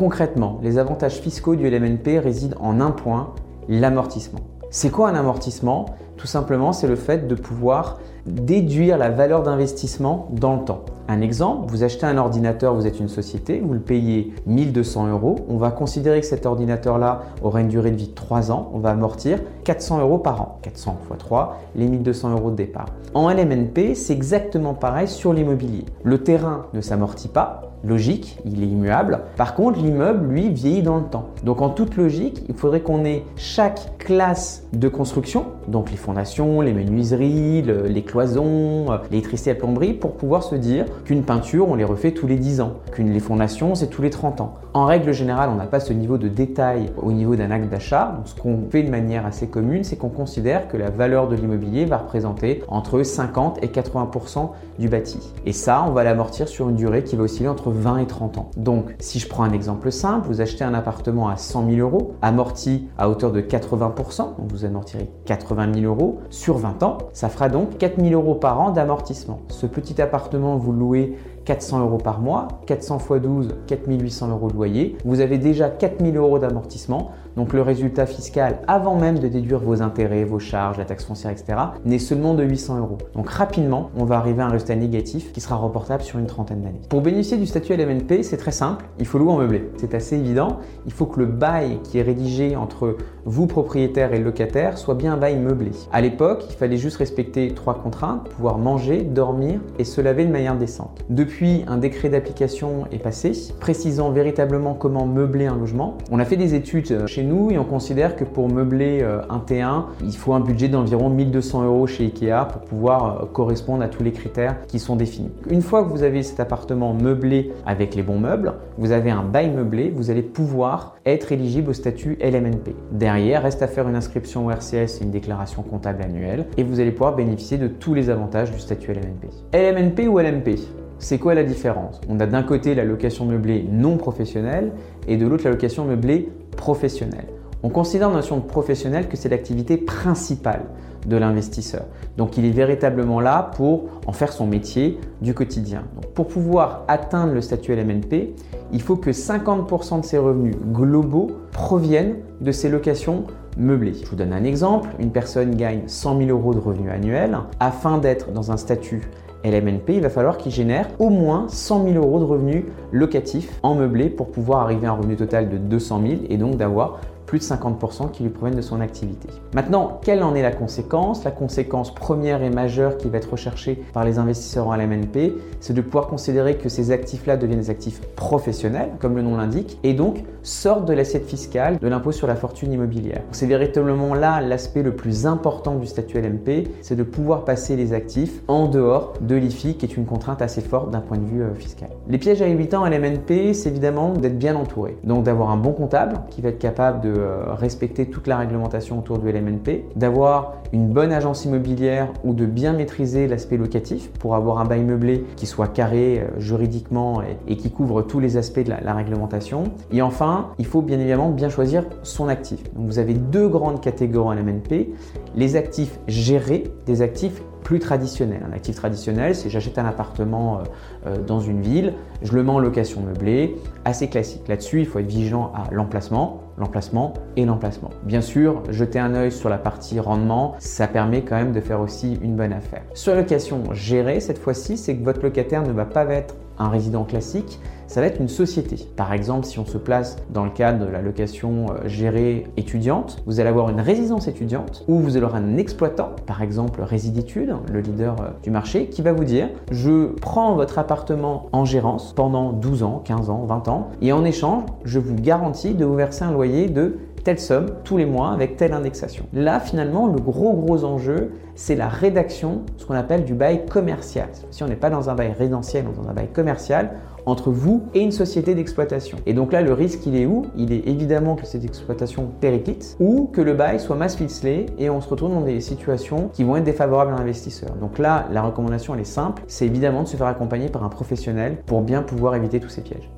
Concrètement, les avantages fiscaux du LMNP résident en un point, l'amortissement. C'est quoi un amortissement? Tout simplement, c'est le fait de pouvoir déduire la valeur d'investissement dans le temps. Un exemple, vous achetez un ordinateur, vous êtes une société, vous le payez 1200 euros. On va considérer que cet ordinateur-là aura une durée de vie de 3 ans. On va amortir 400 euros par an. 400 x 3, les 1200 euros de départ. En LMNP, c'est exactement pareil sur l'immobilier. Le terrain ne s'amortit pas, logique, il est immuable. Par contre, l'immeuble, lui, vieillit dans le temps. Donc en toute logique, il faudrait qu'on ait chaque classe de construction, donc les les menuiseries, les cloisons, euh, l'électricité à plomberie, pour pouvoir se dire qu'une peinture, on les refait tous les 10 ans, qu'une les fondations, c'est tous les 30 ans. En règle générale, on n'a pas ce niveau de détail au niveau d'un acte d'achat. Ce qu'on fait de manière assez commune, c'est qu'on considère que la valeur de l'immobilier va représenter entre 50 et 80% du bâti. Et ça, on va l'amortir sur une durée qui va osciller entre 20 et 30 ans. Donc si je prends un exemple simple, vous achetez un appartement à 100 000 euros, amorti à hauteur de 80%, donc vous amortirez 80 000 euros sur 20 ans, ça fera donc 4 000 euros par an d'amortissement. Ce petit appartement, vous louez 400 euros par mois, 400 x 12, 4800 euros de loyer. Vous avez déjà 4000 euros d'amortissement. Donc le résultat fiscal, avant même de déduire vos intérêts, vos charges, la taxe foncière, etc., n'est seulement de 800 euros. Donc rapidement, on va arriver à un résultat négatif qui sera reportable sur une trentaine d'années. Pour bénéficier du statut LMNP, c'est très simple, il faut louer en meublé. C'est assez évident. Il faut que le bail qui est rédigé entre vous, propriétaire et locataire, soit bien un bail meublé. À l'époque, il fallait juste respecter trois contraintes, pouvoir manger, dormir et se laver de manière décente. Depuis, un décret d'application est passé, précisant véritablement comment meubler un logement. On a fait des études chez nous et on considère que pour meubler euh, un T1, il faut un budget d'environ 1200 euros chez Ikea pour pouvoir euh, correspondre à tous les critères qui sont définis. Une fois que vous avez cet appartement meublé avec les bons meubles, vous avez un bail meublé, vous allez pouvoir être éligible au statut LMNP. Derrière, reste à faire une inscription au RCS et une déclaration comptable annuelle et vous allez pouvoir bénéficier de tous les avantages du statut LMNP. LMNP ou LMP c'est quoi la différence? On a d'un côté la location meublée non professionnelle et de l'autre la location meublée professionnelle. On considère la notion de professionnel que c'est l'activité principale de l'investisseur. Donc il est véritablement là pour en faire son métier du quotidien. pour pouvoir atteindre le statut LMNP, il faut que 50% de ses revenus globaux proviennent de ses locations meublées. Je vous donne un exemple. Une personne gagne 100 000 euros de revenus annuels. Afin d'être dans un statut LMNP, il va falloir qu'il génère au moins 100 000 euros de revenus locatifs en meublé pour pouvoir arriver à un revenu total de 200 000 et donc d'avoir plus de 50% qui lui proviennent de son activité. Maintenant, quelle en est la conséquence? La conséquence première et majeure qui va être recherchée par les investisseurs en LMNP, c'est de pouvoir considérer que ces actifs-là deviennent des actifs professionnels, comme le nom l'indique, et donc sortent de l'assiette fiscale de l'impôt sur la fortune immobilière. C'est véritablement là l'aspect le plus important du statut LMP, c'est de pouvoir passer les actifs en dehors de l'IFI, qui est une contrainte assez forte d'un point de vue euh, fiscal. Les pièges à éviter en LMNP, c'est évidemment d'être bien entouré, donc d'avoir un bon comptable qui va être capable de respecter toute la réglementation autour du LMNP, d'avoir une bonne agence immobilière ou de bien maîtriser l'aspect locatif pour avoir un bail meublé qui soit carré euh, juridiquement et, qui couvre tous les aspects de la, réglementation. Et enfin, il faut bien évidemment bien choisir son actif. Donc vous avez deux grandes catégories en LMNP, les actifs gérés, des actifs plus traditionnel. Un actif traditionnel, c'est j'achète un appartement euh, euh, dans une ville, je le mets en location meublée, assez classique. Là-dessus, il faut être vigilant à l'emplacement, l'emplacement et l'emplacement. Bien sûr, jeter un œil sur la partie rendement, ça permet quand même de faire aussi une bonne affaire. Sur location gérée, cette fois-ci, c'est que votre locataire ne va pas être un résident classique, ça va être une société. Par exemple, si on se place dans le cadre de la location euh, gérée étudiante, vous allez avoir une résidence étudiante où vous allez avoir un exploitant, par exemple Résiditude, le leader euh, du marché, qui va vous dire je prends votre appartement en gérance pendant 12 ans, 15 ans, 20 ans, et en échange, je vous garantis de vous verser un loyer de telle somme tous les mois avec telle indexation. Là, finalement, le gros gros enjeu, c'est la rédaction, ce qu'on appelle du bail commercial. Si on n'est pas dans un bail résidentiel, ou dans un bail commercial, entre vous et une société d'exploitation. Et donc là, le risque, il est où? Il est évidemment que cette exploitation périclite ou que le bail soit mass ficelé et on se retrouve dans des situations qui vont être défavorables à l'investisseur. Donc là, la recommandation, elle est simple, c'est évidemment de se faire accompagner par un professionnel pour bien pouvoir éviter tous ces pièges.